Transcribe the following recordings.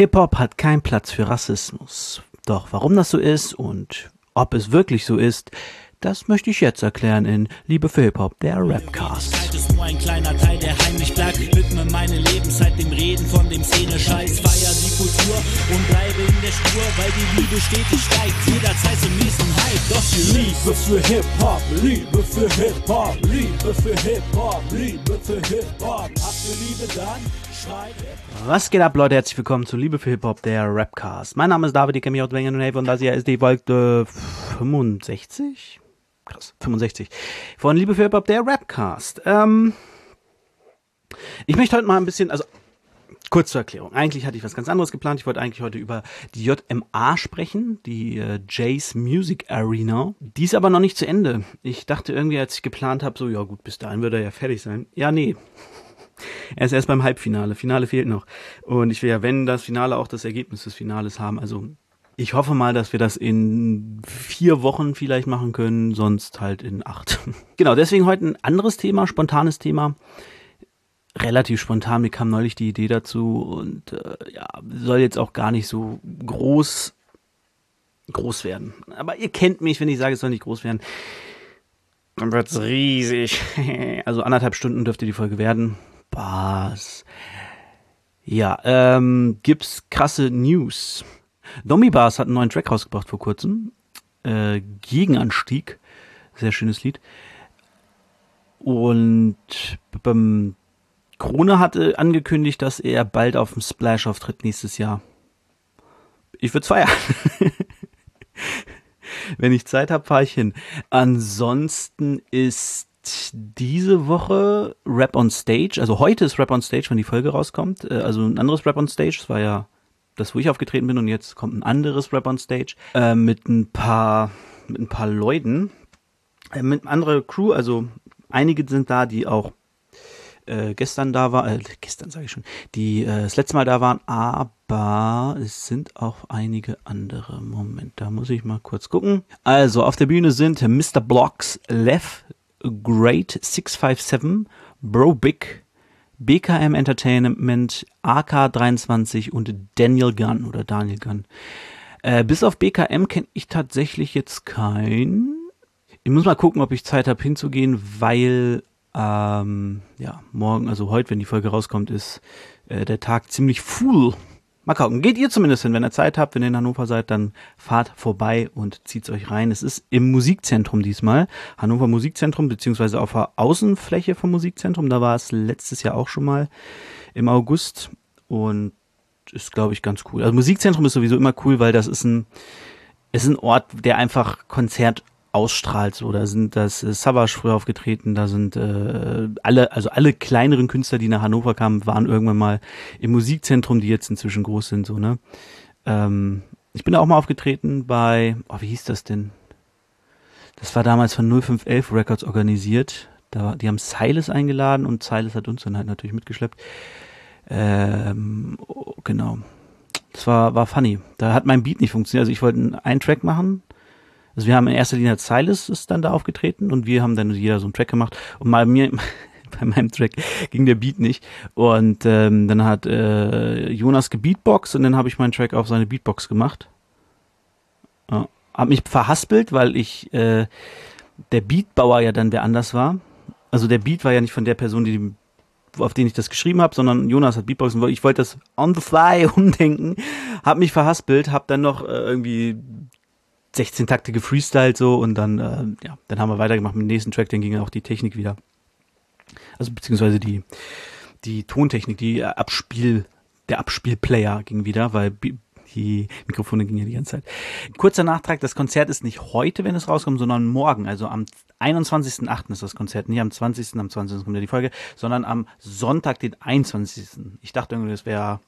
Hip-Hop hat keinen Platz für Rassismus. Doch warum das so ist und ob es wirklich so ist, das möchte ich jetzt erklären in Liebe für Hip-Hop, der Rapcast. Der heimlich bleibt. Widme meine Lebenszeit dem Reden von dem Szene-Scheiß. Feier die Kultur und bleibe in der Spur, weil die Liebe stetig steigt. Jederzeit zum nächsten Hype. Doch die Liebe für Hip-Hop, Liebe für Hip-Hop, Liebe für Hip-Hop, Liebe für Hip-Hop. Habt ihr Liebe dann? Was geht ab, Leute? Herzlich willkommen zu Liebe für Hip-Hop, der Rapcast. Mein Name ist David, ich kenne mich aus Wengen und Hilfe und das hier ist die Folge 65? Krass, 65. Von Liebe für Hip-Hop, der Rapcast. Ähm, ich möchte heute mal ein bisschen, also kurz zur Erklärung. Eigentlich hatte ich was ganz anderes geplant. Ich wollte eigentlich heute über die JMA sprechen, die äh, Jays Music Arena. Die ist aber noch nicht zu Ende. Ich dachte irgendwie, als ich geplant habe, so, ja gut, bis dahin wird er ja fertig sein. Ja, nee. Er ist erst beim Halbfinale. Finale fehlt noch. Und ich will ja, wenn das Finale auch das Ergebnis des Finales haben. Also ich hoffe mal, dass wir das in vier Wochen vielleicht machen können, sonst halt in acht. genau, deswegen heute ein anderes Thema, spontanes Thema. Relativ spontan, mir kam neulich die Idee dazu und äh, ja, soll jetzt auch gar nicht so groß groß werden. Aber ihr kennt mich, wenn ich sage, es soll nicht groß werden. Dann wird's riesig. also anderthalb Stunden dürfte die Folge werden. Spaß. Ja, ähm, gibt's krasse News. Domi Bars hat einen neuen Track rausgebracht vor kurzem. Äh, Gegenanstieg. Sehr schönes Lied. Und beim Krone hatte angekündigt, dass er bald auf dem Splash auftritt nächstes Jahr. Ich würde feiern. Wenn ich Zeit habe, fahre ich hin. Ansonsten ist diese Woche Rap on Stage, also heute ist Rap on Stage, wenn die Folge rauskommt. Äh, Also ein anderes Rap on Stage, das war ja das, wo ich aufgetreten bin und jetzt kommt ein anderes Rap on Stage äh, mit ein paar mit ein paar Leuten, äh, mit anderer Crew, also einige sind da, die auch äh, gestern da waren, äh, gestern sage ich schon, die äh, das letzte Mal da waren, aber es sind auch einige andere. Moment, da muss ich mal kurz gucken. Also auf der Bühne sind Mr. Blocks, Lev, Great 657, Bro Big, BKM Entertainment, AK23 und Daniel Gunn oder Daniel Gunn. Äh, bis auf BKM kenne ich tatsächlich jetzt keinen. Ich muss mal gucken, ob ich Zeit habe hinzugehen, weil ähm, ja, morgen, also heute, wenn die Folge rauskommt, ist äh, der Tag ziemlich full. Mal gucken. Geht ihr zumindest hin, wenn ihr Zeit habt, wenn ihr in Hannover seid, dann fahrt vorbei und zieht's euch rein. Es ist im Musikzentrum diesmal. Hannover Musikzentrum, beziehungsweise auf der Außenfläche vom Musikzentrum. Da war es letztes Jahr auch schon mal im August. Und ist, glaube ich, ganz cool. Also Musikzentrum ist sowieso immer cool, weil das ist ein, ist ein Ort, der einfach Konzert ausstrahlt. So, da sind das äh, Savage früher aufgetreten, da sind äh, alle, also alle kleineren Künstler, die nach Hannover kamen, waren irgendwann mal im Musikzentrum, die jetzt inzwischen groß sind. So, ne? Ähm, ich bin da auch mal aufgetreten bei, oh, wie hieß das denn? Das war damals von 0511 Records organisiert. Da, die haben Silas eingeladen und Silas hat uns dann halt natürlich mitgeschleppt. Ähm, oh, genau. Das war, war funny. Da hat mein Beat nicht funktioniert. Also ich wollte einen Track machen. Also wir haben in erster Linie Silas ist dann da aufgetreten und wir haben dann jeder so einen Track gemacht. Und bei mir, bei meinem Track ging der Beat nicht. Und ähm, dann hat äh, Jonas gebeatboxt und dann habe ich meinen Track auf seine Beatbox gemacht. Ja. Hab mich verhaspelt, weil ich äh, der Beatbauer ja dann wer anders war. Also der Beat war ja nicht von der Person, die auf den ich das geschrieben habe, sondern Jonas hat Beatboxen. Ich wollte das on the fly umdenken, habe mich verhaspelt, habe dann noch äh, irgendwie 16 Takte gefreestylt so und dann äh, ja, dann haben wir weitergemacht mit dem nächsten Track, dann ging auch die Technik wieder. Also beziehungsweise die die Tontechnik, die Abspiel der Abspielplayer ging wieder, weil die Mikrofone gingen ja die ganze Zeit. Kurzer Nachtrag, das Konzert ist nicht heute, wenn es rauskommt, sondern morgen, also am 21.08. ist das Konzert, nicht am 20., am 20. kommt ja die Folge, sondern am Sonntag, den 21. Ich dachte irgendwie, das wäre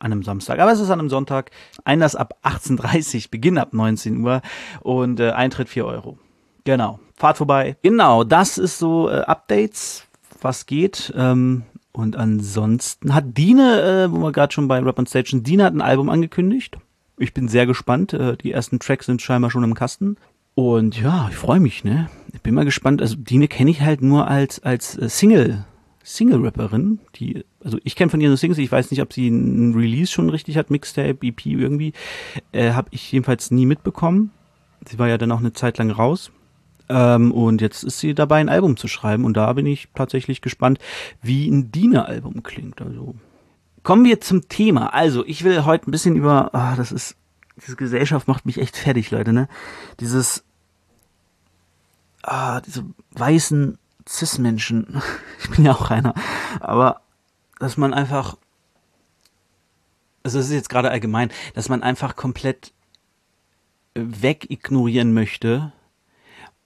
an einem Samstag, aber es ist an einem Sonntag. Einlass ab 18.30 Uhr, Beginn ab 19 Uhr und äh, Eintritt 4 Euro. Genau, fahrt vorbei. Genau, das ist so äh, Updates, was geht. Ähm, und ansonsten hat Dine, äh, wo wir gerade schon bei Rap on sind, Dine hat ein Album angekündigt. Ich bin sehr gespannt. Äh, die ersten Tracks sind scheinbar schon im Kasten. Und ja, ich freue mich, ne? Ich bin mal gespannt. Also Dine kenne ich halt nur als, als äh, Single Single-Rapperin, die, also ich kenne von ihr nur Singles, ich weiß nicht, ob sie ein Release schon richtig hat, Mixtape, EP irgendwie, äh, habe ich jedenfalls nie mitbekommen. Sie war ja dann auch eine Zeit lang raus. Ähm, und jetzt ist sie dabei, ein Album zu schreiben und da bin ich tatsächlich gespannt, wie ein Diener-Album klingt. Also kommen wir zum Thema. Also ich will heute ein bisschen über, ah, das ist, diese Gesellschaft macht mich echt fertig, Leute, ne? Dieses, ah, diese weißen Cis-Menschen, ich bin ja auch einer, aber dass man einfach, also das ist jetzt gerade allgemein, dass man einfach komplett wegignorieren möchte,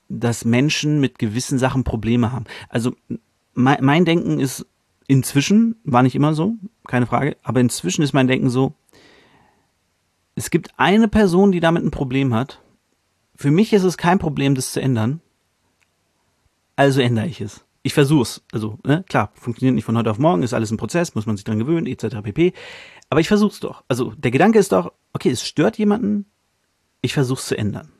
dass Menschen mit gewissen Sachen Probleme haben. Also mein, mein Denken ist inzwischen, war nicht immer so, keine Frage, aber inzwischen ist mein Denken so, es gibt eine Person, die damit ein Problem hat. Für mich ist es kein Problem, das zu ändern also ändere ich es. Ich versuch's. Also, ne, klar, funktioniert nicht von heute auf morgen, ist alles ein Prozess, muss man sich dran gewöhnen, etc. pp. Aber ich versuch's doch. Also, der Gedanke ist doch, okay, es stört jemanden, ich versuch's zu ändern.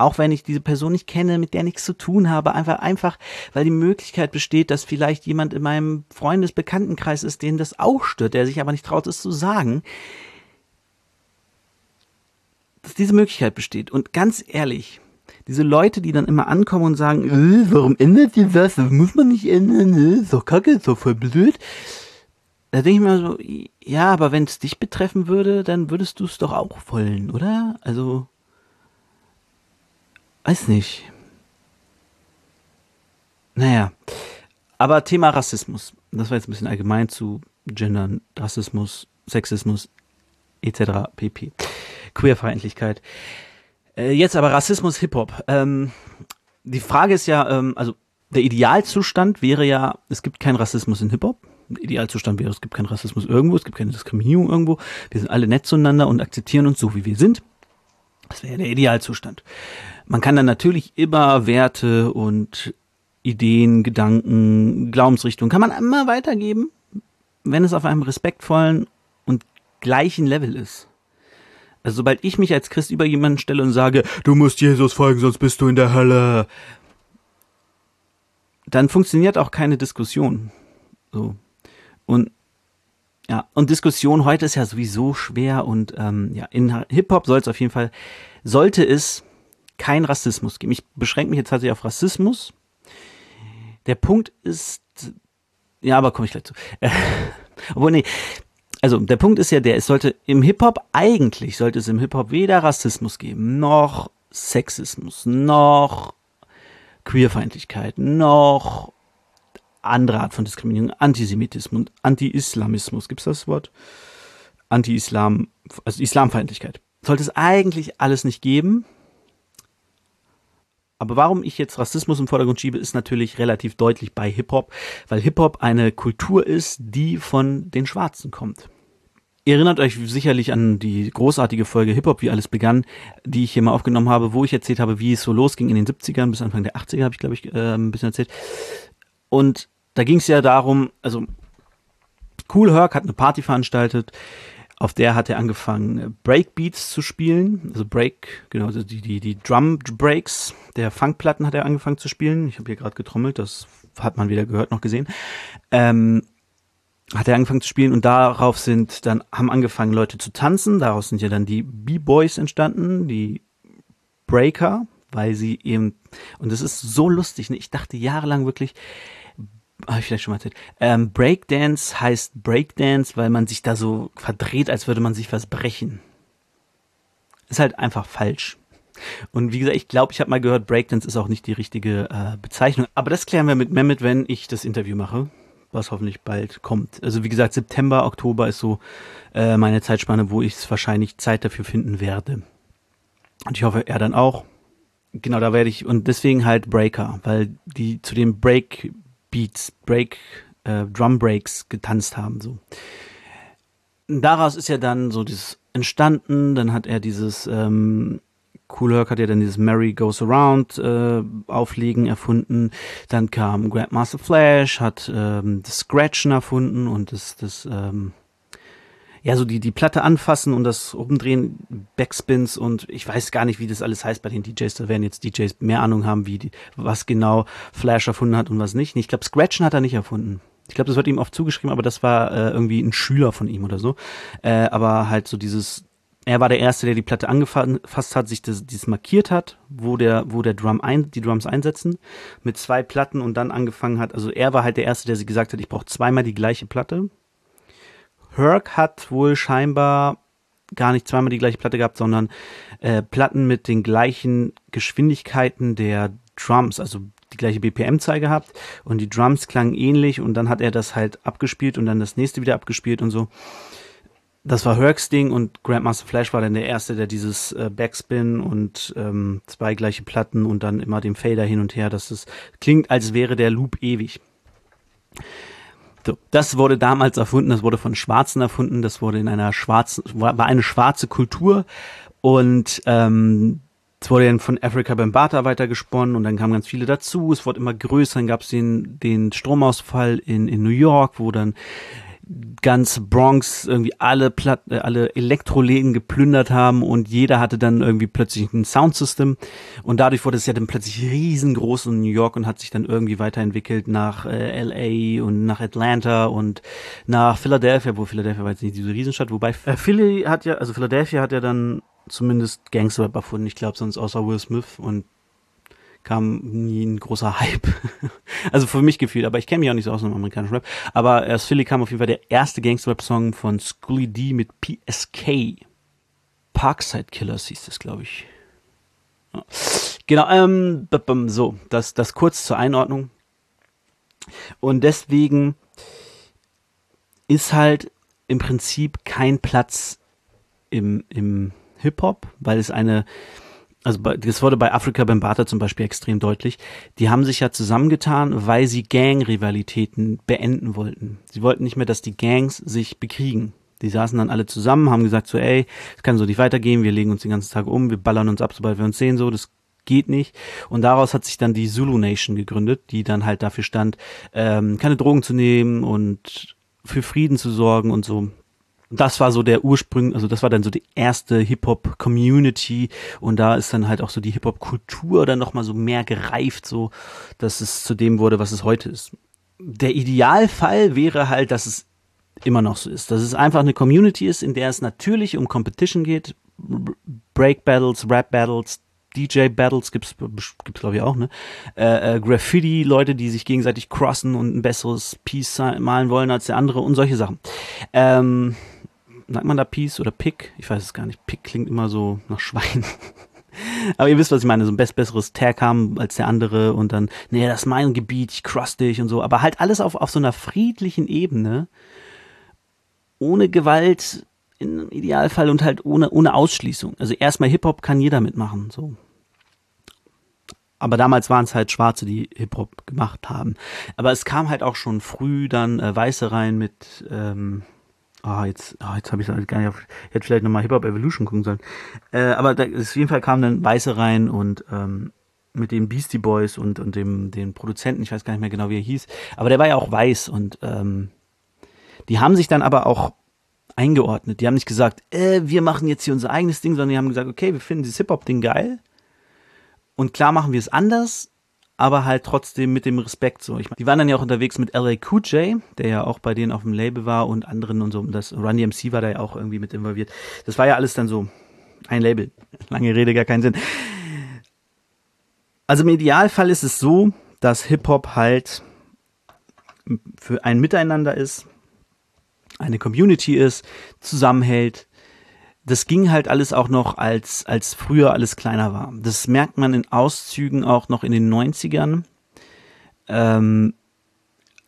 Auch wenn ich diese Person nicht kenne, mit der nichts zu tun habe, einfach, einfach, weil die Möglichkeit besteht, dass vielleicht jemand in meinem Freundesbekanntenkreis ist, den das auch stört, der sich aber nicht traut, es zu sagen. Dass diese Möglichkeit besteht. Und ganz ehrlich, diese Leute, die dann immer ankommen und sagen, äh, warum ändert ihr das? Das muss man nicht ändern, äh, ist doch kacke, ist doch voll blöd. Da denke ich mir so, ja, aber wenn es dich betreffen würde, dann würdest du es doch auch wollen, oder? Also, weiß nicht. Naja, aber Thema Rassismus. Das war jetzt ein bisschen allgemein zu Gendern, Rassismus, Sexismus etc. pp. Queerfeindlichkeit. Äh, jetzt aber Rassismus, Hip-Hop. Ähm, die Frage ist ja, ähm, also der Idealzustand wäre ja, es gibt keinen Rassismus in Hip-Hop. Idealzustand wäre, es gibt keinen Rassismus irgendwo, es gibt keine Diskriminierung irgendwo. Wir sind alle nett zueinander und akzeptieren uns so, wie wir sind. Das wäre der Idealzustand. Man kann dann natürlich immer Werte und Ideen, Gedanken, Glaubensrichtungen, kann man immer weitergeben, wenn es auf einem respektvollen und gleichen Level ist. Also sobald ich mich als Christ über jemanden stelle und sage, du musst Jesus folgen, sonst bist du in der Hölle, dann funktioniert auch keine Diskussion. So. Und ja, und Diskussion heute ist ja sowieso schwer und ähm, ja, in Hip-Hop soll es auf jeden Fall, sollte es kein Rassismus geben. Ich beschränke mich jetzt tatsächlich auf Rassismus. Der Punkt ist, ja, aber komme ich gleich zu. obwohl, nee, also der Punkt ist ja der, es sollte im Hip-Hop, eigentlich sollte es im Hip-Hop weder Rassismus geben, noch Sexismus, noch Queerfeindlichkeit, noch andere Art von Diskriminierung, Antisemitismus und Anti-Islamismus. Gibt es das Wort? Anti-Islam, also Islamfeindlichkeit. Sollte es eigentlich alles nicht geben. Aber warum ich jetzt Rassismus im Vordergrund schiebe, ist natürlich relativ deutlich bei Hip-Hop, weil Hip-Hop eine Kultur ist, die von den Schwarzen kommt. Ihr erinnert euch sicherlich an die großartige Folge Hip-Hop, wie alles begann, die ich hier mal aufgenommen habe, wo ich erzählt habe, wie es so losging in den 70ern bis Anfang der 80er, habe ich, glaube ich, äh, ein bisschen erzählt. Und da ging es ja darum, also Cool Herc hat eine Party veranstaltet, auf der hat er angefangen, Breakbeats zu spielen. Also Break, genau, also die, die, die Drum Breaks der Funkplatten hat er angefangen zu spielen. Ich habe hier gerade getrommelt, das hat man weder gehört noch gesehen. Ähm, hat er angefangen zu spielen und darauf sind dann, haben angefangen Leute zu tanzen. Daraus sind ja dann die B-Boys entstanden, die Breaker, weil sie eben, und das ist so lustig, ne? ich dachte jahrelang wirklich, habe ich vielleicht schon mal erzählt. Ähm, Breakdance heißt Breakdance, weil man sich da so verdreht, als würde man sich was brechen. Ist halt einfach falsch. Und wie gesagt, ich glaube, ich habe mal gehört, Breakdance ist auch nicht die richtige äh, Bezeichnung. Aber das klären wir mit Mehmet, wenn ich das Interview mache, was hoffentlich bald kommt. Also wie gesagt, September, Oktober ist so äh, meine Zeitspanne, wo ich wahrscheinlich Zeit dafür finden werde. Und ich hoffe, er dann auch. Genau, da werde ich, und deswegen halt Breaker, weil die zu dem Break Beats, Break, äh, Drum Breaks getanzt haben. So. Daraus ist ja dann so dieses entstanden, dann hat er dieses ähm, Cool Herc hat ja dann dieses Mary Goes Around äh, Auflegen erfunden. Dann kam Grandmaster Flash, hat ähm, das Scratchen erfunden und das, das ähm, ja, so die, die Platte anfassen und das umdrehen, Backspins und ich weiß gar nicht, wie das alles heißt bei den DJs. Da werden jetzt DJs mehr Ahnung haben, wie die, was genau Flash erfunden hat und was nicht. Ich glaube, Scratchen hat er nicht erfunden. Ich glaube, das wird ihm oft zugeschrieben, aber das war äh, irgendwie ein Schüler von ihm oder so. Äh, aber halt so dieses, er war der Erste, der die Platte angefasst hat, sich das, dieses markiert hat, wo der, wo der Drum ein, die Drums einsetzen, mit zwei Platten und dann angefangen hat. Also er war halt der Erste, der sie gesagt hat, ich brauche zweimal die gleiche Platte Herc hat wohl scheinbar gar nicht zweimal die gleiche Platte gehabt, sondern äh, Platten mit den gleichen Geschwindigkeiten der Drums, also die gleiche BPM-Zahl gehabt und die Drums klangen ähnlich und dann hat er das halt abgespielt und dann das nächste wieder abgespielt und so. Das war Hercs Ding und Grandmaster Flash war dann der erste, der dieses äh, Backspin und ähm, zwei gleiche Platten und dann immer den Fader hin und her, dass es klingt, als wäre der Loop ewig. So, das wurde damals erfunden, das wurde von Schwarzen erfunden, das wurde in einer schwarzen, war eine schwarze Kultur und ähm, es wurde dann von Africa Bambata weitergesponnen und dann kamen ganz viele dazu. Es wurde immer größer, dann gab es den, den Stromausfall in, in New York, wo dann ganz Bronx irgendwie alle Platt, äh, alle Elektroläden geplündert haben und jeder hatte dann irgendwie plötzlich ein Soundsystem. Und dadurch wurde es ja dann plötzlich riesengroß in New York und hat sich dann irgendwie weiterentwickelt nach äh, LA und nach Atlanta und nach Philadelphia, wo Philadelphia war jetzt nicht diese Riesenstadt, wobei äh, Philly hat ja, also Philadelphia hat ja dann zumindest Gangster erfunden, ich glaube sonst außer Will Smith und kam nie ein großer Hype. also für mich gefühlt, aber ich kenne mich auch nicht so aus dem amerikanischen Rap. Aber aus Philly kam auf jeden Fall der erste Gangster-Rap-Song von Schooly D mit PSK. Parkside Killers hieß das, glaube ich. Genau, ähm, so, das, das kurz zur Einordnung. Und deswegen ist halt im Prinzip kein Platz im, im Hip-Hop, weil es eine also das wurde bei Afrika Bambata zum Beispiel extrem deutlich, die haben sich ja zusammengetan, weil sie Gang-Rivalitäten beenden wollten. Sie wollten nicht mehr, dass die Gangs sich bekriegen. Die saßen dann alle zusammen, haben gesagt so, ey, es kann so nicht weitergehen, wir legen uns den ganzen Tag um, wir ballern uns ab, sobald wir uns sehen, so, das geht nicht. Und daraus hat sich dann die Zulu Nation gegründet, die dann halt dafür stand, ähm, keine Drogen zu nehmen und für Frieden zu sorgen und so das war so der Ursprung, also das war dann so die erste Hip-Hop-Community und da ist dann halt auch so die Hip-Hop-Kultur dann nochmal so mehr gereift, so dass es zu dem wurde, was es heute ist. Der Idealfall wäre halt, dass es immer noch so ist, dass es einfach eine Community ist, in der es natürlich um Competition geht, Break Battles, Rap Battles, DJ Battles gibt's gibt's glaube ich auch, ne? Äh, äh, Graffiti Leute, die sich gegenseitig crossen und ein besseres Piece malen wollen als der andere und solche Sachen. Ähm, sagt man da Peace oder Pick? Ich weiß es gar nicht. Pick klingt immer so nach Schwein. Aber ihr wisst, was ich meine, so ein best besseres Tag haben als der andere und dann, nee, das ist mein Gebiet, ich cross dich und so. Aber halt alles auf, auf so einer friedlichen Ebene, ohne Gewalt im Idealfall und halt ohne, ohne Ausschließung. Also erstmal Hip-Hop kann jeder mitmachen, so. Aber damals waren es halt Schwarze, die Hip-Hop gemacht haben. Aber es kam halt auch schon früh dann äh, Weiße rein mit, ähm, Ah, jetzt, oh, jetzt habe ich gar nicht auf. Ich hätte vielleicht nochmal Hip-Hop Evolution gucken sollen. Äh, aber da, auf jeden Fall kamen dann Weiße rein und ähm, mit den Beastie Boys und, und dem den Produzenten, ich weiß gar nicht mehr genau, wie er hieß, aber der war ja auch weiß und ähm, die haben sich dann aber auch eingeordnet. Die haben nicht gesagt, äh, wir machen jetzt hier unser eigenes Ding, sondern die haben gesagt, okay, wir finden dieses Hip-Hop-Ding geil und klar machen wir es anders, aber halt trotzdem mit dem Respekt so. Ich meine, die waren dann ja auch unterwegs mit LA Cool J, der ja auch bei denen auf dem Label war und anderen und so. Und das Run DMC war da ja auch irgendwie mit involviert. Das war ja alles dann so ein Label. Lange Rede, gar keinen Sinn. Also im Idealfall ist es so, dass Hip-Hop halt für ein Miteinander ist, eine Community ist, zusammenhält, das ging halt alles auch noch, als, als früher alles kleiner war. Das merkt man in Auszügen auch noch in den 90ern. Ähm,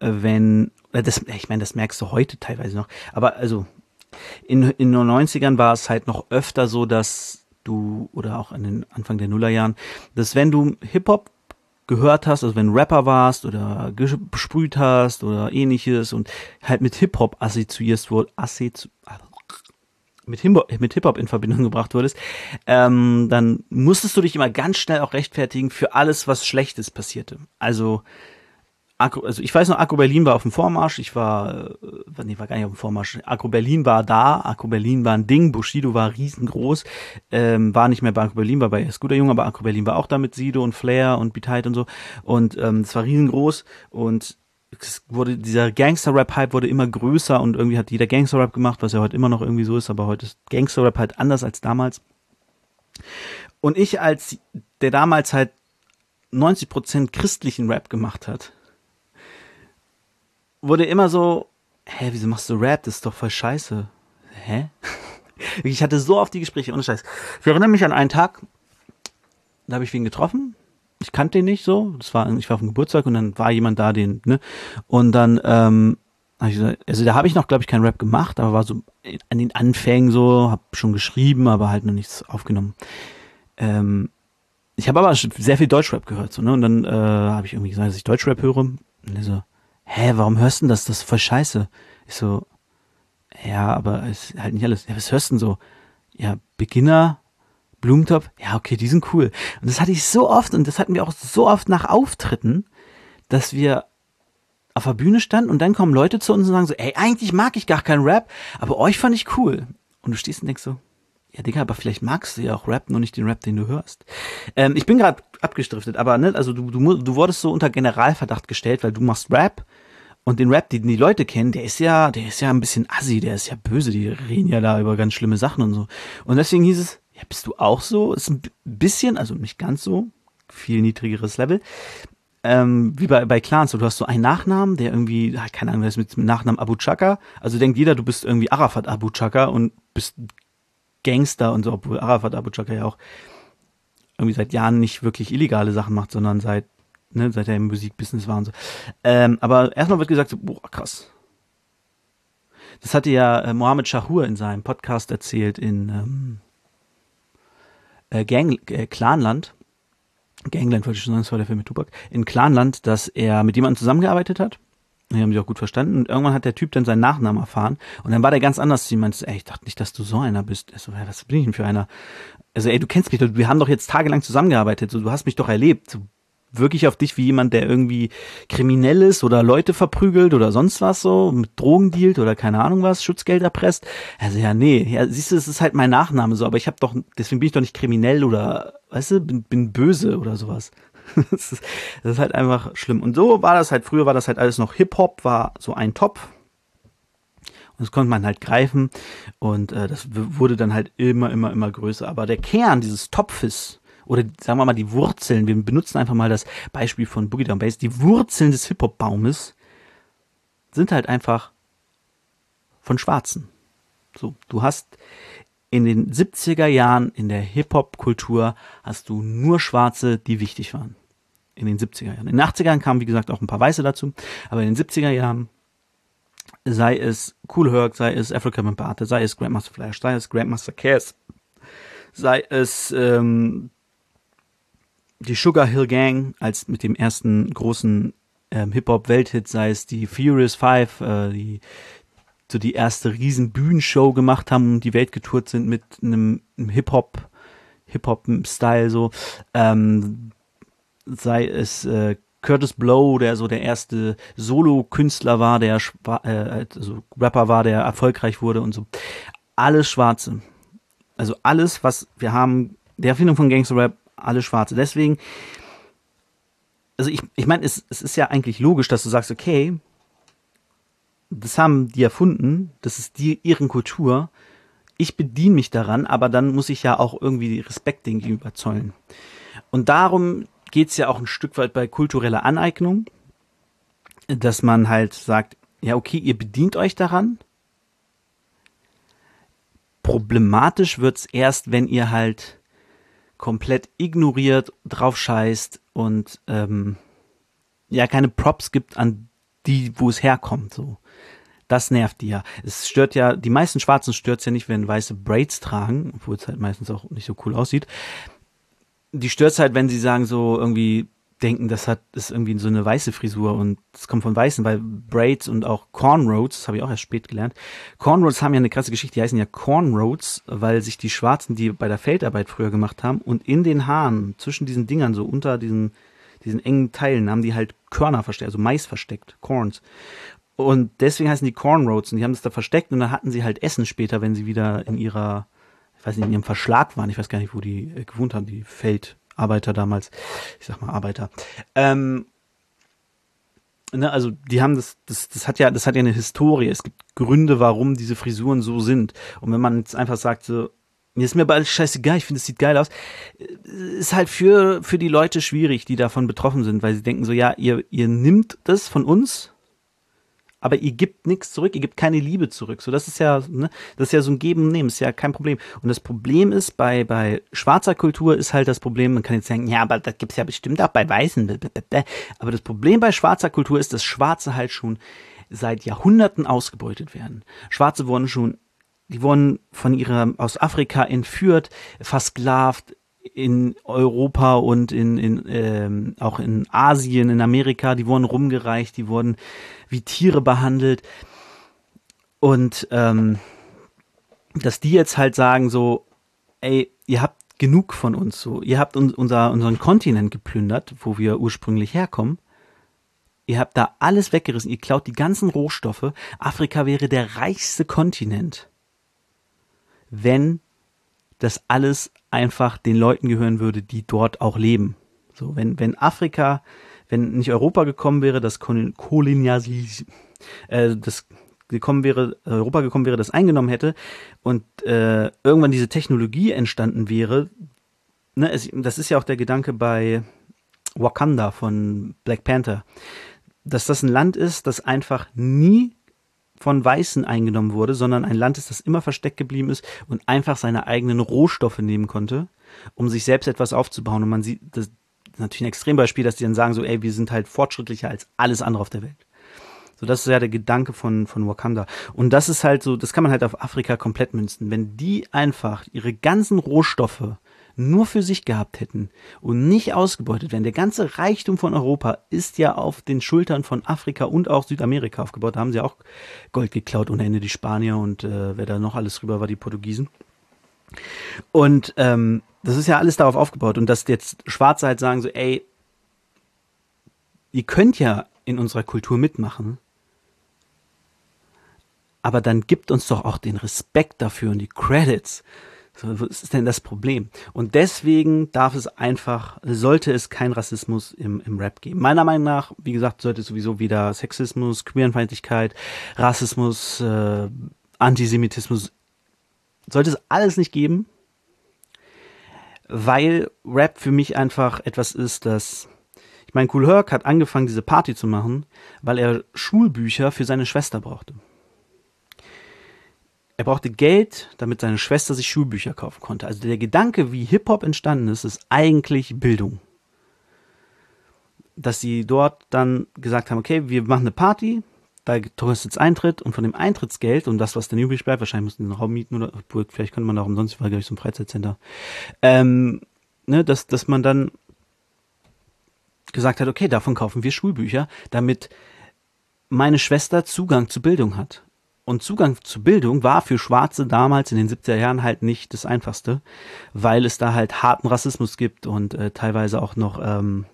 wenn, äh, das, ich meine, das merkst du heute teilweise noch, aber also in, in den 90ern war es halt noch öfter so, dass du, oder auch an den Anfang der Nullerjahren, dass wenn du Hip-Hop gehört hast, also wenn du Rapper warst oder gesprüht hast oder ähnliches und halt mit Hip-Hop assoziierst wurde, assozi mit Hip-Hop in Verbindung gebracht wurdest, ähm, dann musstest du dich immer ganz schnell auch rechtfertigen für alles, was Schlechtes passierte. Also Agro, also ich weiß noch, Agro Berlin war auf dem Vormarsch, ich war, äh, nee, war gar nicht auf dem Vormarsch. Agro Berlin war da, Agro Berlin war ein Ding, Bushido war riesengroß, ähm, war nicht mehr bei Agro Berlin, war bei Scooter Jung, aber Agro Berlin war auch da mit Sido und Flair und Beat und so. Und ähm, es war riesengroß. Und wurde, dieser Gangster-Rap-Hype wurde immer größer und irgendwie hat jeder Gangster-Rap gemacht, was ja heute immer noch irgendwie so ist, aber heute ist Gangster-Rap halt anders als damals. Und ich als, der damals halt 90% christlichen Rap gemacht hat, wurde immer so, hä, wieso machst du Rap? Das ist doch voll scheiße. Hä? Ich hatte so oft die Gespräche, ohne Scheiß. Ich erinnere mich an einen Tag, da habe ich wen getroffen. Ich kannte den nicht so. Das war, ich war auf dem Geburtstag und dann war jemand da, den, ne? Und dann, ähm, also da habe ich noch, glaube ich, keinen Rap gemacht, aber war so an den Anfängen so, habe schon geschrieben, aber halt noch nichts aufgenommen. Ähm, ich habe aber sehr viel Deutschrap gehört, so, ne? Und dann äh, habe ich irgendwie gesagt, dass ich Deutschrap höre. Und er so, hä, warum hörst du denn das? Das ist voll scheiße. Ich so, ja, aber ist halt nicht alles. Ja, was hörst du denn so? Ja, Beginner, Blumentopf, ja, okay, die sind cool. Und das hatte ich so oft und das hatten wir auch so oft nach Auftritten, dass wir auf der Bühne standen und dann kommen Leute zu uns und sagen so, ey, eigentlich mag ich gar keinen Rap, aber euch fand ich cool. Und du stehst und denkst so, ja, Digga, aber vielleicht magst du ja auch Rap, nur nicht den Rap, den du hörst. Ähm, ich bin gerade abgestriftet, aber ne, also du, du, du wurdest so unter Generalverdacht gestellt, weil du machst Rap und den Rap, den die Leute kennen, der ist ja, der ist ja ein bisschen assi, der ist ja böse, die reden ja da über ganz schlimme Sachen und so. Und deswegen hieß es, ja, bist du auch so? Ist ein bisschen, also nicht ganz so, viel niedrigeres Level. Ähm, wie bei, bei Clans, du hast so einen Nachnamen, der irgendwie, keine Ahnung, der ist mit dem Nachnamen Abu Chaka. Also denkt jeder, du bist irgendwie Arafat Abu Chaka und bist Gangster und so, obwohl Arafat Abu Chaka ja auch irgendwie seit Jahren nicht wirklich illegale Sachen macht, sondern seit ne, seit er im Musikbusiness war und so. Ähm, aber erstmal wird gesagt, so, boah, krass. Das hatte ja äh, Mohammed Shahur in seinem Podcast erzählt in ähm, äh, Gang, äh, Clanland. Gangland wollte ich schon sagen, das war der Film mit Tupac. In Clanland, dass er mit jemandem zusammengearbeitet hat. Die haben sich auch gut verstanden. Und irgendwann hat der Typ dann seinen Nachnamen erfahren. Und dann war der ganz anders ihm. Meinte, ey, ich dachte nicht, dass du so einer bist. Er so, ja, was bin ich denn für einer? Also, ey, du kennst mich doch. Wir haben doch jetzt tagelang zusammengearbeitet. So, du hast mich doch erlebt. So, wirklich auf dich wie jemand, der irgendwie kriminell ist oder Leute verprügelt oder sonst was so, mit Drogen dealt oder keine Ahnung was, Schutzgeld erpresst. Also ja, nee, ja, siehst du, es ist halt mein Nachname so, aber ich habe doch, deswegen bin ich doch nicht kriminell oder, weißt du, bin, bin böse oder sowas. das, ist, das ist halt einfach schlimm. Und so war das halt, früher war das halt alles noch Hip-Hop, war so ein Topf. Und das konnte man halt greifen und äh, das wurde dann halt immer, immer, immer größer. Aber der Kern dieses Topfes, oder sagen wir mal die Wurzeln, wir benutzen einfach mal das Beispiel von Boogie Down Bass, die Wurzeln des Hip-Hop-Baumes sind halt einfach von Schwarzen. So, du hast in den 70er Jahren in der Hip-Hop-Kultur hast du nur Schwarze, die wichtig waren. In den 70er Jahren. In den 80er Jahren kamen, wie gesagt, auch ein paar Weiße dazu, aber in den 70er Jahren sei es Cool Herc, sei es Africa Mbate, sei es Grandmaster Flash, sei es Grandmaster Cass, sei es ähm, die Sugar Hill Gang als mit dem ersten großen ähm, Hip-Hop-Welthit, sei es die Furious Five, äh, die so die erste riesen Bühnenshow gemacht haben und die Welt getourt sind mit einem, einem Hip-Hop, Hip-Hop-Style so, ähm, sei es äh, Curtis Blow, der so der erste Solo-Künstler war, der äh, also Rapper war, der erfolgreich wurde und so. Alles Schwarze. Also alles, was wir haben, der Erfindung von Gangster Rap alle Schwarze. Deswegen, also ich, ich meine, es, es ist ja eigentlich logisch, dass du sagst, okay, das haben die erfunden, das ist die, ihren Kultur, ich bediene mich daran, aber dann muss ich ja auch irgendwie Respekt denen gegenüber zollen. Und darum geht es ja auch ein Stück weit bei kultureller Aneignung, dass man halt sagt, ja, okay, ihr bedient euch daran. Problematisch wird's erst, wenn ihr halt komplett ignoriert, drauf scheißt und ähm, ja keine Props gibt an die, wo es herkommt. So, das nervt die ja. Es stört ja die meisten Schwarzen stört ja nicht, wenn weiße Braids tragen, obwohl es halt meistens auch nicht so cool aussieht. Die stört halt, wenn sie sagen so irgendwie denken, das hat ist irgendwie so eine weiße Frisur und es kommt von Weißen, weil Braids und auch Cornroads, das habe ich auch erst spät gelernt. Cornroads haben ja eine krasse Geschichte, die heißen ja Cornroads, weil sich die Schwarzen, die bei der Feldarbeit früher gemacht haben und in den Haaren zwischen diesen Dingern so unter diesen diesen engen Teilen haben die halt Körner versteckt, also Mais versteckt, Corns. Und deswegen heißen die Corn Roads und die haben das da versteckt und dann hatten sie halt Essen später, wenn sie wieder in ihrer, ich weiß nicht, in ihrem Verschlag waren. Ich weiß gar nicht, wo die äh, gewohnt haben, die Feldarbeiter damals. Ich sag mal Arbeiter. Ähm, ne, also die haben das, das, das hat ja, das hat ja eine Historie. Es gibt Gründe, warum diese Frisuren so sind. Und wenn man jetzt einfach sagt, so, mir ist mir aber alles scheißegal, ich finde, es sieht geil aus, ist halt für, für die Leute schwierig, die davon betroffen sind, weil sie denken so, ja, ihr, ihr nimmt das von uns, aber ihr gebt nichts zurück, ihr gebt keine Liebe zurück. So, das ist ja, ne, das ist ja so ein Geben und Nehmen, ist ja kein Problem. Und das Problem ist, bei, bei schwarzer Kultur ist halt das Problem, man kann jetzt sagen, ja, aber das gibt's ja bestimmt auch bei Weißen. Aber das Problem bei schwarzer Kultur ist, dass Schwarze halt schon seit Jahrhunderten ausgebeutet werden. Schwarze wurden schon, die wurden von ihrer, aus Afrika entführt, versklavt, in Europa und in, in ähm, auch in Asien, in Amerika, die wurden rumgereicht, die wurden wie Tiere behandelt. Und ähm, dass die jetzt halt sagen so, ey, ihr habt genug von uns so, ihr habt uns, unser, unseren Kontinent geplündert, wo wir ursprünglich herkommen. Ihr habt da alles weggerissen, ihr klaut die ganzen Rohstoffe. Afrika wäre der reichste Kontinent, wenn das alles einfach den Leuten gehören würde, die dort auch leben. So, wenn, wenn Afrika, wenn nicht Europa gekommen wäre, das Kolonialis, äh, das gekommen wäre, Europa gekommen wäre, das eingenommen hätte und äh, irgendwann diese Technologie entstanden wäre, ne, es, das ist ja auch der Gedanke bei Wakanda von Black Panther, dass das ein Land ist, das einfach nie von Weißen eingenommen wurde, sondern ein Land ist, das immer versteckt geblieben ist und einfach seine eigenen Rohstoffe nehmen konnte, um sich selbst etwas aufzubauen. Und man sieht, das ist natürlich ein Extrembeispiel, dass die dann sagen so, ey, wir sind halt fortschrittlicher als alles andere auf der Welt. So, das ist ja der Gedanke von, von Wakanda. Und das ist halt so, das kann man halt auf Afrika komplett münzen. Wenn die einfach ihre ganzen Rohstoffe nur für sich gehabt hätten und nicht ausgebeutet werden. Der ganze Reichtum von Europa ist ja auf den Schultern von Afrika und auch Südamerika aufgebaut. Da haben sie auch Gold geklaut ohne Ende, die Spanier und äh, wer da noch alles rüber war, die Portugiesen. Und ähm, das ist ja alles darauf aufgebaut. Und dass jetzt Schwarze halt sagen so, ey, ihr könnt ja in unserer Kultur mitmachen, aber dann gibt uns doch auch den Respekt dafür und die Credits. Was ist denn das Problem? Und deswegen darf es einfach, sollte es kein Rassismus im, im Rap geben. Meiner Meinung nach, wie gesagt, sollte es sowieso wieder Sexismus, Queerenfeindlichkeit, Rassismus, äh, Antisemitismus, sollte es alles nicht geben, weil Rap für mich einfach etwas ist, das ich meine, Cool Herc hat angefangen, diese Party zu machen, weil er Schulbücher für seine Schwester brauchte. Er brauchte Geld, damit seine Schwester sich Schulbücher kaufen konnte. Also der Gedanke, wie Hip-Hop entstanden ist, ist eigentlich Bildung. Dass sie dort dann gesagt haben, okay, wir machen eine Party, da kostet Eintritt und von dem Eintrittsgeld und das, was dann übrig bleibt, wahrscheinlich mussten sie einen Raum mieten oder vielleicht könnte man auch umsonst, war glaube ich so ein Freizeitcenter, ähm, ne, dass, dass man dann gesagt hat, okay, davon kaufen wir Schulbücher, damit meine Schwester Zugang zu Bildung hat. Und Zugang zu Bildung war für Schwarze damals in den 70er Jahren halt nicht das Einfachste, weil es da halt harten Rassismus gibt und äh, teilweise auch noch ähm,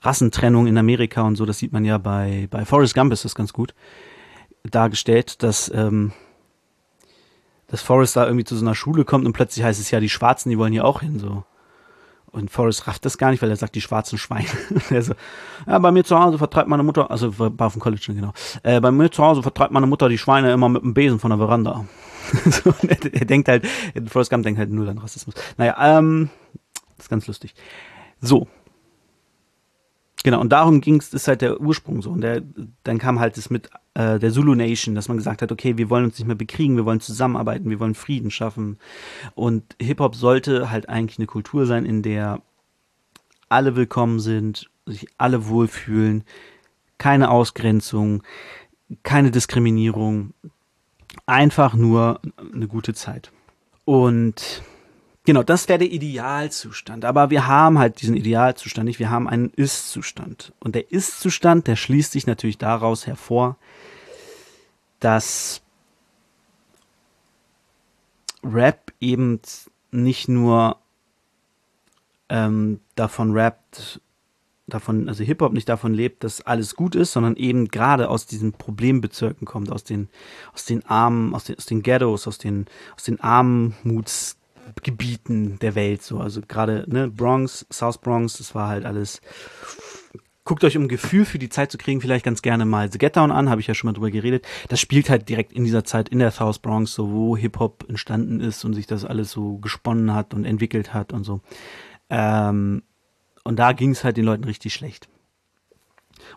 Rassentrennung in Amerika und so. Das sieht man ja bei, bei Forrest Gump ist das ganz gut dargestellt, dass, ähm, dass Forrest da irgendwie zu so einer Schule kommt und plötzlich heißt es ja, die Schwarzen, die wollen hier auch hin, so. Und Forrest rafft das gar nicht, weil er sagt, die schwarzen Schweine. er so, ja, bei mir zu Hause vertreibt meine Mutter, also war auf dem College, genau. Äh, bei mir zu Hause vertreibt meine Mutter die Schweine immer mit dem Besen von der Veranda. so, er, er, denkt halt, Forrest Gump denkt halt null an Rassismus. Naja, ähm, das ist ganz lustig. So, Genau, und darum ging es, ist halt der Ursprung so. Und der, dann kam halt das mit äh, der Zulu Nation, dass man gesagt hat, okay, wir wollen uns nicht mehr bekriegen, wir wollen zusammenarbeiten, wir wollen Frieden schaffen. Und Hip-Hop sollte halt eigentlich eine Kultur sein, in der alle willkommen sind, sich alle wohlfühlen, keine Ausgrenzung, keine Diskriminierung, einfach nur eine gute Zeit. Und Genau, das wäre der Idealzustand. Aber wir haben halt diesen Idealzustand nicht. Wir haben einen Ist-Zustand. Und der Ist-Zustand, der schließt sich natürlich daraus hervor, dass Rap eben nicht nur ähm, davon rappt, davon, also Hip-Hop nicht davon lebt, dass alles gut ist, sondern eben gerade aus diesen Problembezirken kommt, aus den, aus den armen, aus den, aus den Ghettos, aus den, aus den Armutsgebieten der Welt, so. Also gerade, ne, Bronx, South Bronx, das war halt alles. Guckt euch, um Gefühl für die Zeit zu kriegen, vielleicht ganz gerne mal The Get Down an, habe ich ja schon mal drüber geredet. Das spielt halt direkt in dieser Zeit in der South Bronx, so wo Hip-Hop entstanden ist und sich das alles so gesponnen hat und entwickelt hat und so. Ähm, und da ging es halt den Leuten richtig schlecht.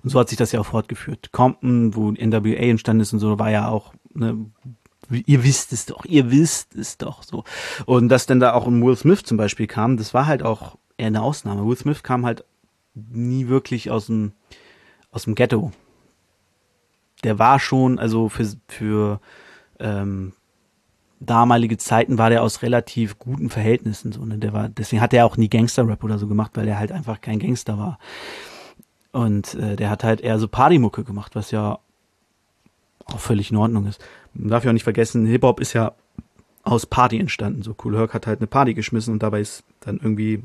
Und so hat sich das ja auch fortgeführt. Compton, wo NWA entstanden ist und so, war ja auch, ne, ihr wisst es doch, ihr wisst es doch so. Und dass dann da auch ein Will Smith zum Beispiel kam, das war halt auch eher eine Ausnahme. Will Smith kam halt nie wirklich aus dem, aus dem Ghetto. Der war schon, also für, für ähm, damalige Zeiten war der aus relativ guten Verhältnissen so, ne? Der war, deswegen hat er auch nie Gangster-Rap oder so gemacht, weil er halt einfach kein Gangster war. Und äh, der hat halt eher so Partymucke gemacht, was ja auch völlig in Ordnung ist. Man darf ja auch nicht vergessen, Hip-Hop ist ja aus Party entstanden. So Cool Herc hat halt eine Party geschmissen und dabei ist dann irgendwie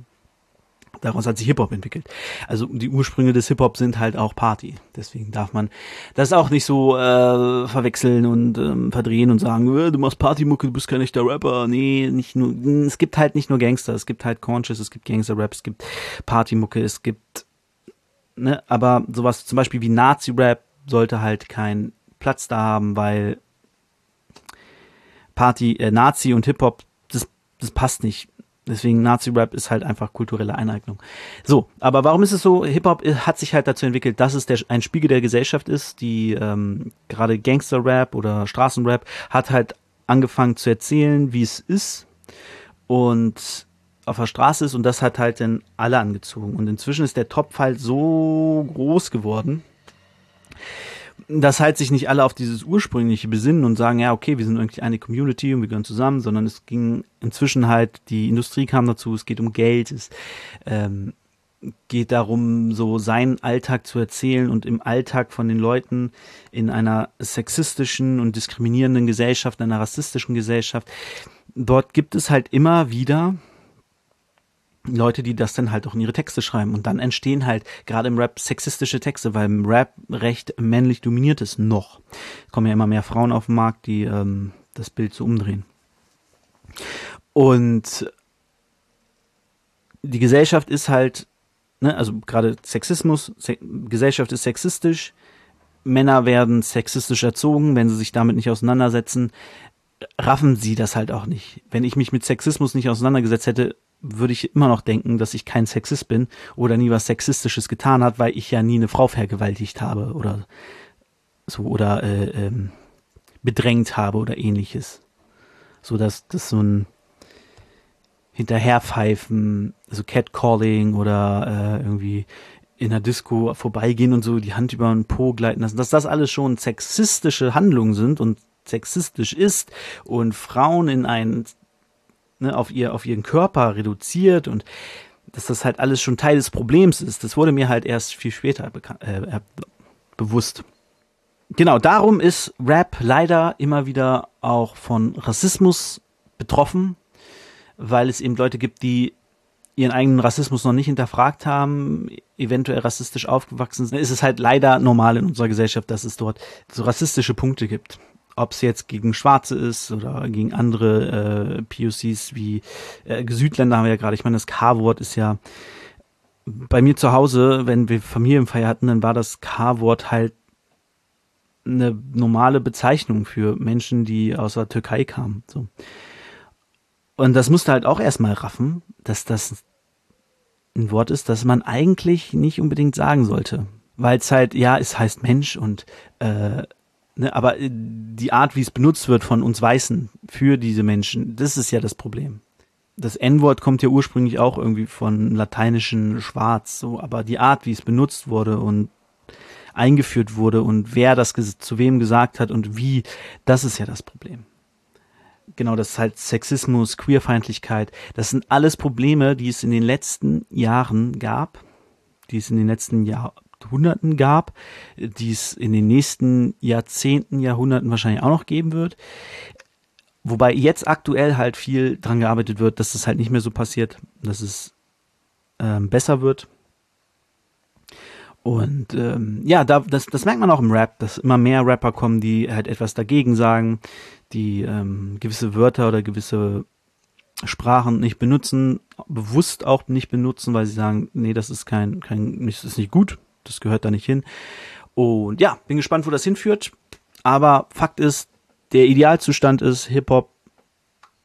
Daraus hat sich Hip-Hop entwickelt. Also die Ursprünge des Hip-Hop sind halt auch Party. Deswegen darf man das auch nicht so äh, verwechseln und ähm, verdrehen und sagen, äh, du machst Partymucke, du bist kein echter Rapper. Nee, nicht nur. Es gibt halt nicht nur Gangster, es gibt halt Conscious, es gibt Gangster-Rap, es gibt Partymucke, es gibt. Ne, aber sowas zum Beispiel wie Nazi-Rap sollte halt keinen Platz da haben, weil Party, äh, Nazi und Hip-Hop, das, das passt nicht Deswegen Nazi-Rap ist halt einfach kulturelle Eineignung. So, aber warum ist es so? Hip-Hop hat sich halt dazu entwickelt, dass es der, ein Spiegel der Gesellschaft ist. Die ähm, gerade Gangster-Rap oder Straßenrap hat halt angefangen zu erzählen, wie es ist und auf der Straße ist und das hat halt dann alle angezogen. Und inzwischen ist der Topf halt so groß geworden, dass halt sich nicht alle auf dieses ursprüngliche besinnen und sagen, ja, okay, wir sind irgendwie eine Community und wir gehören zusammen, sondern es ging inzwischen halt, die Industrie kam dazu, es geht um Geld, es ähm, geht darum, so seinen Alltag zu erzählen und im Alltag von den Leuten in einer sexistischen und diskriminierenden Gesellschaft, einer rassistischen Gesellschaft. Dort gibt es halt immer wieder Leute, die das dann halt auch in ihre Texte schreiben. Und dann entstehen halt gerade im Rap sexistische Texte, weil im Rap recht männlich dominiert ist noch. Es kommen ja immer mehr Frauen auf den Markt, die ähm, das Bild so umdrehen. Und die Gesellschaft ist halt, ne, also gerade Sexismus, Se Gesellschaft ist sexistisch, Männer werden sexistisch erzogen, wenn sie sich damit nicht auseinandersetzen, raffen sie das halt auch nicht. Wenn ich mich mit Sexismus nicht auseinandergesetzt hätte, würde ich immer noch denken, dass ich kein Sexist bin oder nie was Sexistisches getan hat, weil ich ja nie eine Frau vergewaltigt habe oder so oder äh, ähm, bedrängt habe oder ähnliches. So dass das so ein Hinterherpfeifen, also Catcalling oder äh, irgendwie in der Disco vorbeigehen und so die Hand über den Po gleiten lassen, dass das alles schon sexistische Handlungen sind und sexistisch ist und Frauen in einen ne, auf, ihr, auf ihren Körper reduziert und dass das halt alles schon Teil des Problems ist. Das wurde mir halt erst viel später äh, äh, bewusst. Genau, darum ist Rap leider immer wieder auch von Rassismus betroffen, weil es eben Leute gibt, die ihren eigenen Rassismus noch nicht hinterfragt haben, eventuell rassistisch aufgewachsen sind, ist es halt leider normal in unserer Gesellschaft, dass es dort so rassistische Punkte gibt ob es jetzt gegen Schwarze ist oder gegen andere äh, POCs wie äh, Südländer haben wir ja gerade. Ich meine, das K-Wort ist ja bei mir zu Hause, wenn wir Familienfeier hatten, dann war das K-Wort halt eine normale Bezeichnung für Menschen, die aus der Türkei kamen. So. Und das musste halt auch erstmal raffen, dass das ein Wort ist, das man eigentlich nicht unbedingt sagen sollte. Weil es halt, ja, es heißt Mensch und äh, Ne, aber äh, die Art, wie es benutzt wird von uns Weißen für diese Menschen, das ist ja das Problem. Das N-Wort kommt ja ursprünglich auch irgendwie von lateinischen Schwarz, so, aber die Art, wie es benutzt wurde und eingeführt wurde und wer das zu wem gesagt hat und wie, das ist ja das Problem. Genau, das ist halt Sexismus, Queerfeindlichkeit, das sind alles Probleme, die es in den letzten Jahren gab, die es in den letzten Jahr 1800ern gab, die es in den nächsten Jahrzehnten, Jahrhunderten wahrscheinlich auch noch geben wird. Wobei jetzt aktuell halt viel dran gearbeitet wird, dass das halt nicht mehr so passiert, dass es ähm, besser wird. Und ähm, ja, da, das, das merkt man auch im Rap, dass immer mehr Rapper kommen, die halt etwas dagegen sagen, die ähm, gewisse Wörter oder gewisse Sprachen nicht benutzen, bewusst auch nicht benutzen, weil sie sagen, nee, das ist kein, kein, das ist nicht gut, das gehört da nicht hin. Und ja, bin gespannt, wo das hinführt. Aber Fakt ist, der Idealzustand ist, Hip-Hop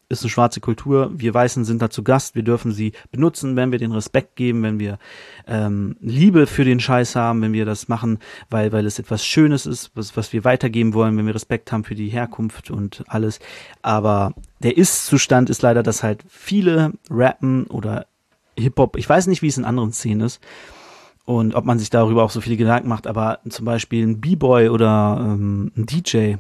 ist eine schwarze Kultur. Wir Weißen sind da zu Gast. Wir dürfen sie benutzen, wenn wir den Respekt geben, wenn wir ähm, Liebe für den Scheiß haben, wenn wir das machen, weil, weil es etwas Schönes ist, was, was wir weitergeben wollen, wenn wir Respekt haben für die Herkunft und alles. Aber der Ist-Zustand ist leider, dass halt viele rappen oder Hip-Hop, ich weiß nicht, wie es in anderen Szenen ist, und ob man sich darüber auch so viele Gedanken macht, aber zum Beispiel ein B-Boy oder ähm, ein DJ,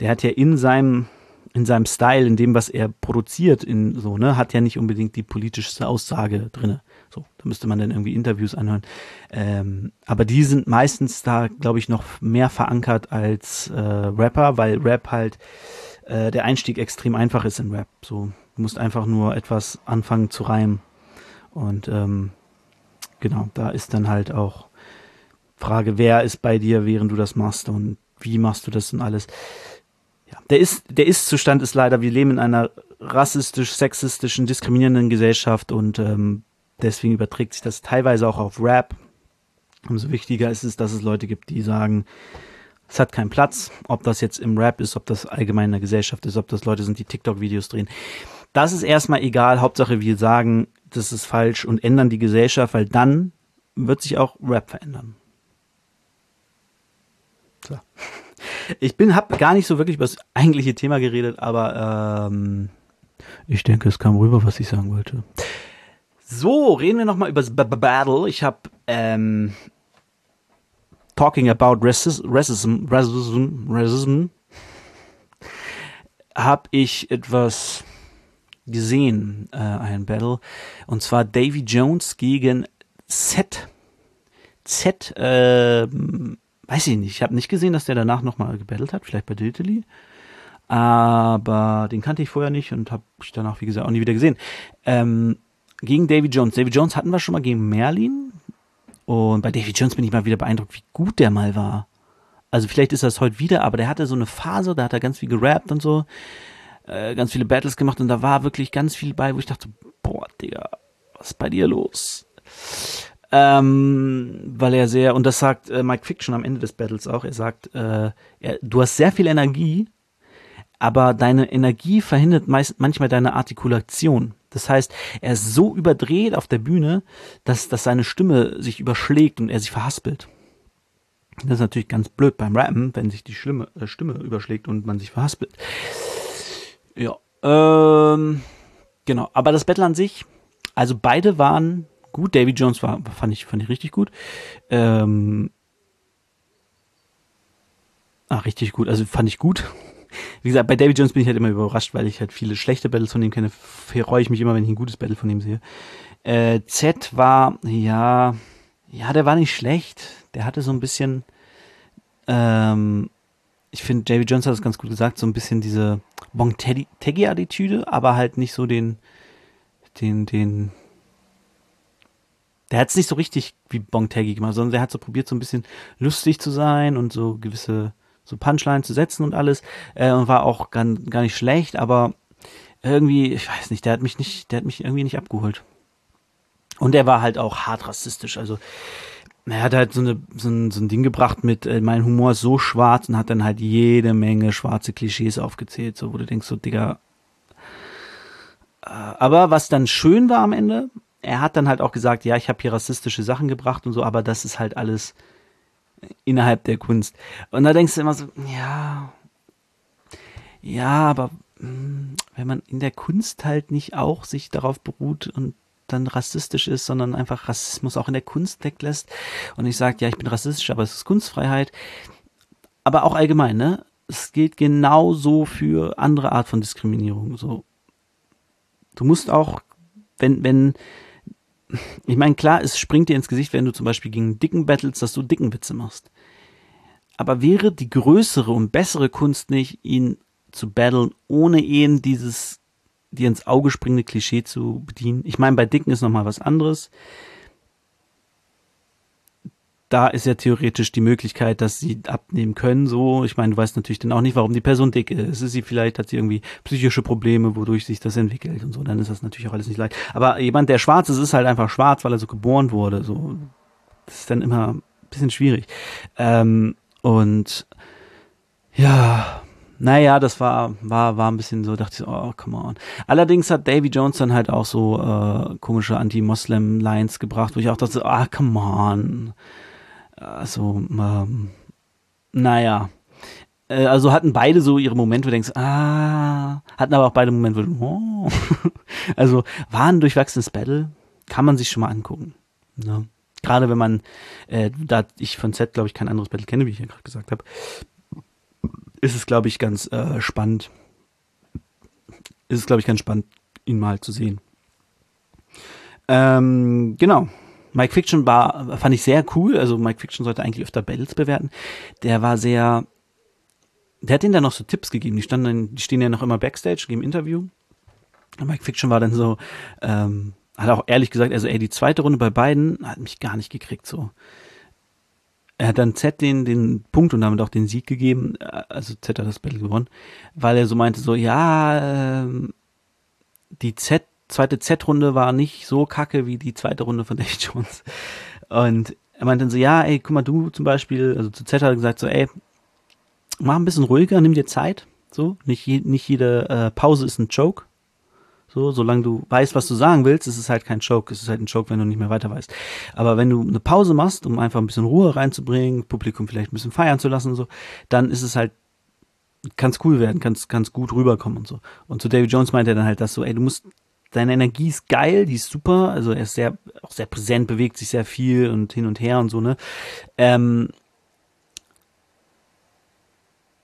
der hat ja in seinem in seinem Style, in dem, was er produziert, in so, ne, hat ja nicht unbedingt die politischste Aussage drinne. So, da müsste man dann irgendwie Interviews anhören. Ähm, aber die sind meistens da, glaube ich, noch mehr verankert als äh, Rapper, weil Rap halt äh, der Einstieg extrem einfach ist in Rap. So, du musst einfach nur etwas anfangen zu reimen. Und ähm, genau, da ist dann halt auch Frage, wer ist bei dir, während du das machst und wie machst du das und alles ja, der ist, der Ist-Zustand ist leider, wir leben in einer rassistisch, sexistischen, diskriminierenden Gesellschaft und ähm, deswegen überträgt sich das teilweise auch auf Rap. Umso wichtiger ist es, dass es Leute gibt, die sagen, es hat keinen Platz, ob das jetzt im Rap ist, ob das allgemein in der Gesellschaft ist, ob das Leute sind, die TikTok-Videos drehen. Das ist erstmal egal, Hauptsache wir sagen, das ist falsch und ändern die Gesellschaft, weil dann wird sich auch Rap verändern. So. Ich bin, hab gar nicht so wirklich über das eigentliche Thema geredet, aber ähm, ich denke, es kam rüber, was ich sagen wollte. So, reden wir nochmal über das B -B Battle. Ich habe ähm, Talking about Racism, Racism, Racism, Racism habe ich etwas gesehen, äh, ein Battle, und zwar Davy Jones gegen Z. Z, äh, weiß ich nicht, ich habe nicht gesehen, dass der danach nochmal gebettelt hat, vielleicht bei Diltily. Aber den kannte ich vorher nicht und habe ich danach, wie gesagt, auch nie wieder gesehen. Ähm, gegen Davy Jones. Davy Jones hatten wir schon mal gegen Merlin. Und bei Davy Jones bin ich mal wieder beeindruckt, wie gut der mal war. Also vielleicht ist das heute wieder, aber der hatte so eine Phase, da hat er ganz viel gerappt und so, äh, ganz viele Battles gemacht und da war wirklich ganz viel bei, wo ich dachte, boah, Digga, was ist bei dir los? Ähm, weil er sehr, und das sagt äh, Mike Fiction am Ende des Battles auch, er sagt, äh, er, du hast sehr viel Energie, aber deine Energie verhindert meist, manchmal deine Artikulation. Das heißt, er ist so überdreht auf der Bühne, dass, dass seine Stimme sich überschlägt und er sich verhaspelt. Das ist natürlich ganz blöd beim Rappen, wenn sich die Stimme, äh, Stimme überschlägt und man sich verhaspelt. Ja, ähm, genau. Aber das Battle an sich, also beide waren gut. Davy Jones war, fand ich, fand ich richtig gut. Ähm, ah, richtig gut. Also fand ich gut. Wie gesagt, bei Davy Jones bin ich halt immer überrascht, weil ich halt viele schlechte Battles von ihm kenne. Freue ich mich immer, wenn ich ein gutes Battle von ihm sehe. Äh, Z war, ja, ja, der war nicht schlecht. Der hatte so ein bisschen, ähm, ich finde, Davy Jones hat das ganz gut gesagt, so ein bisschen diese Bon-Teggy-Attitüde, aber halt nicht so den, den, den, der hat es nicht so richtig wie Bongtaggy gemacht, sondern der hat so probiert, so ein bisschen lustig zu sein und so gewisse so Punchlines zu setzen und alles. Äh, und war auch gar, gar nicht schlecht, aber irgendwie, ich weiß nicht, der hat mich nicht, der hat mich irgendwie nicht abgeholt. Und er war halt auch hart rassistisch. Also er hat halt so, eine, so, ein, so ein Ding gebracht mit, äh, mein Humor ist so schwarz und hat dann halt jede Menge schwarze Klischees aufgezählt, so wo du denkst, so Digga. Äh, aber was dann schön war am Ende, er hat dann halt auch gesagt, ja, ich habe hier rassistische Sachen gebracht und so, aber das ist halt alles innerhalb der Kunst. Und da denkst du immer so, ja, ja, aber hm, wenn man in der Kunst halt nicht auch sich darauf beruht und dann rassistisch ist, sondern einfach Rassismus auch in der Kunst weglässt und ich sage, ja, ich bin rassistisch, aber es ist Kunstfreiheit. Aber auch allgemein, ne? Es gilt genauso für andere Art von Diskriminierung. So, du musst auch, wenn, wenn, ich meine, klar, es springt dir ins Gesicht, wenn du zum Beispiel gegen Dicken battles, dass du dicken Witze machst. Aber wäre die größere und bessere Kunst nicht, ihn zu battlen, ohne ihn dieses dir ins Auge springende Klischee zu bedienen? Ich meine, bei Dicken ist nochmal was anderes. da ist ja theoretisch die Möglichkeit, dass sie abnehmen können. So, ich meine, du weißt natürlich dann auch nicht, warum die Person dick ist. Ist sie vielleicht hat sie irgendwie psychische Probleme, wodurch sich das entwickelt und so. Dann ist das natürlich auch alles nicht leicht. Aber jemand, der schwarz ist, ist halt einfach schwarz, weil er so geboren wurde. So, das ist dann immer ein bisschen schwierig. Ähm, und ja, naja, das war, war, war ein bisschen so, dachte ich, so, oh, come on. Allerdings hat Davy Jones dann halt auch so äh, komische Anti-Moslem-Lines gebracht, wo ich auch dachte, ah, oh, come on. Also, ähm, naja. Äh, also hatten beide so ihre Momente, wo du denkst, ah, hatten aber auch beide Momente, wo du, oh. also war ein durchwachsenes Battle, kann man sich schon mal angucken. Ne? Gerade wenn man, äh, da ich von Z, glaube ich, kein anderes Battle kenne, wie ich ja gerade gesagt habe, ist es, glaube ich, ganz äh, spannend. Ist es, glaube ich, ganz spannend, ihn mal zu sehen. Ähm, genau. Mike Fiction war, fand ich sehr cool. Also Mike Fiction sollte eigentlich öfter Battles bewerten. Der war sehr, der hat ihnen dann noch so Tipps gegeben. Die standen, die stehen ja noch immer Backstage, geben Interview. Und Mike Fiction war dann so, ähm, hat auch ehrlich gesagt, also ey, die zweite Runde bei beiden hat mich gar nicht gekriegt, so. Er hat dann Z den, den Punkt und damit auch den Sieg gegeben, also Z hat das Battle gewonnen, weil er so meinte, so, ja, ähm, die Z zweite Z-Runde war nicht so kacke wie die zweite Runde von Dave Jones. Und er meinte dann so, ja, ey, guck mal, du zum Beispiel, also zu Z hat er gesagt so, ey, mach ein bisschen ruhiger, nimm dir Zeit, so, nicht, je, nicht jede äh, Pause ist ein Joke. So, solange du weißt, was du sagen willst, ist es halt kein Joke. Es ist halt ein Joke, wenn du nicht mehr weiter weißt. Aber wenn du eine Pause machst, um einfach ein bisschen Ruhe reinzubringen, Publikum vielleicht ein bisschen feiern zu lassen und so, dann ist es halt es cool werden, kann es gut rüberkommen und so. Und zu David Jones meinte er dann halt das so, ey, du musst seine Energie ist geil, die ist super, also er ist sehr, auch sehr präsent, bewegt sich sehr viel und hin und her und so, ne? Ähm,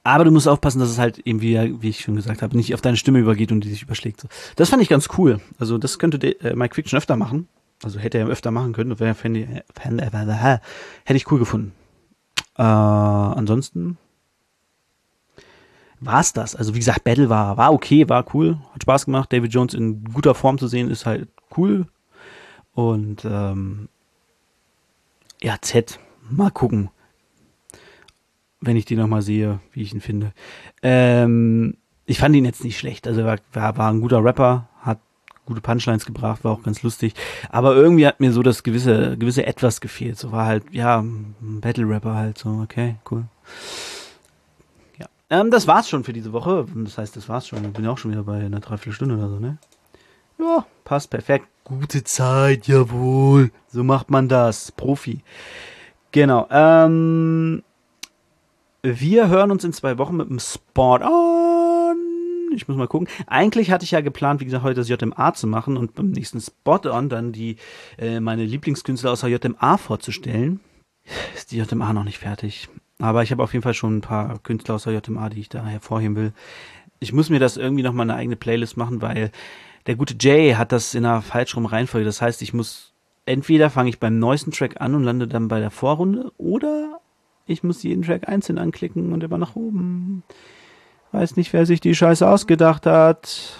aber du musst aufpassen, dass es halt eben, wie, wie ich schon gesagt habe, nicht auf deine Stimme übergeht und die sich überschlägt. So. Das fand ich ganz cool. Also das könnte der, äh, Mike Fiction öfter machen. Also hätte er öfter machen können. Wäre, fände, fände, hätte ich cool gefunden. Äh, ansonsten war's das. Also wie gesagt, Battle war, war okay, war cool, hat Spaß gemacht. David Jones in guter Form zu sehen, ist halt cool. Und ähm, ja, Z, mal gucken, wenn ich die nochmal sehe, wie ich ihn finde. Ähm, ich fand ihn jetzt nicht schlecht. Also er war, war ein guter Rapper, hat gute Punchlines gebracht, war auch ganz lustig. Aber irgendwie hat mir so das gewisse, gewisse Etwas gefehlt. So war halt, ja, ein Battle-Rapper halt so, okay, cool. Ähm, das war's schon für diese Woche. Das heißt, das war's schon. Ich bin ja auch schon wieder bei einer Dreiviertelstunde oder so, ne? Ja, passt perfekt. Gute Zeit, jawohl. So macht man das. Profi. Genau. Ähm, wir hören uns in zwei Wochen mit dem Sport on. Ich muss mal gucken. Eigentlich hatte ich ja geplant, wie gesagt, heute das JMA zu machen und beim nächsten Spot on dann die äh, meine Lieblingskünstler aus der JMA vorzustellen. Ist die JMA noch nicht fertig. Aber ich habe auf jeden Fall schon ein paar Künstler aus der JMA, die ich da hervorheben will. Ich muss mir das irgendwie noch mal eine eigene Playlist machen, weil der gute Jay hat das in einer falschen Reihenfolge. Das heißt, ich muss entweder fange ich beim neuesten Track an und lande dann bei der Vorrunde oder ich muss jeden Track einzeln anklicken und immer nach oben. Weiß nicht, wer sich die Scheiße ausgedacht hat.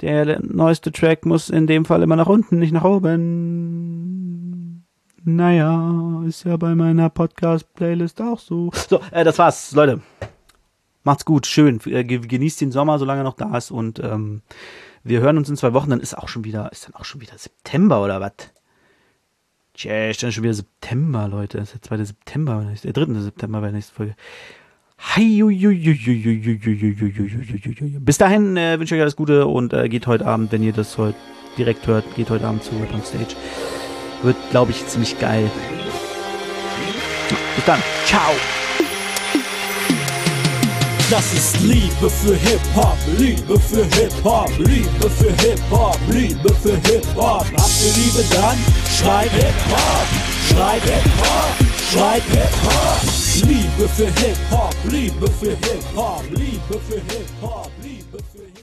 Der neueste Track muss in dem Fall immer nach unten, nicht nach oben. Naja, ist ja bei meiner Podcast-Playlist auch so. So, äh, das war's, Leute. Macht's gut, schön. Äh, genießt den Sommer, solange er noch da ist. Und ähm, wir hören uns in zwei Wochen. Dann ist auch schon wieder, ist dann auch schon wieder September oder was? Tja, ist dann schon wieder September, Leute. Das ist der 2. September, der 3. September bei der nächsten Folge. Bis dahin äh, wünsche ich euch alles Gute und äh, geht heute Abend, wenn ihr das heute direkt hört, geht heute Abend zu Rap on Stage. Wird, glaube ich, ziemlich geil. Bis dann. Ciao. Das ist Liebe für Hip-Hop, Liebe für Hip-Hop, Liebe für Hip-Hop, Liebe für Hip-Hop. Habt ihr Liebe dann? Schreib Hip-Hop, schreib Hip-Hop, schreib Hip-Hop. Liebe für Hip-Hop, Liebe für Hip-Hop, Liebe für Hip-Hop.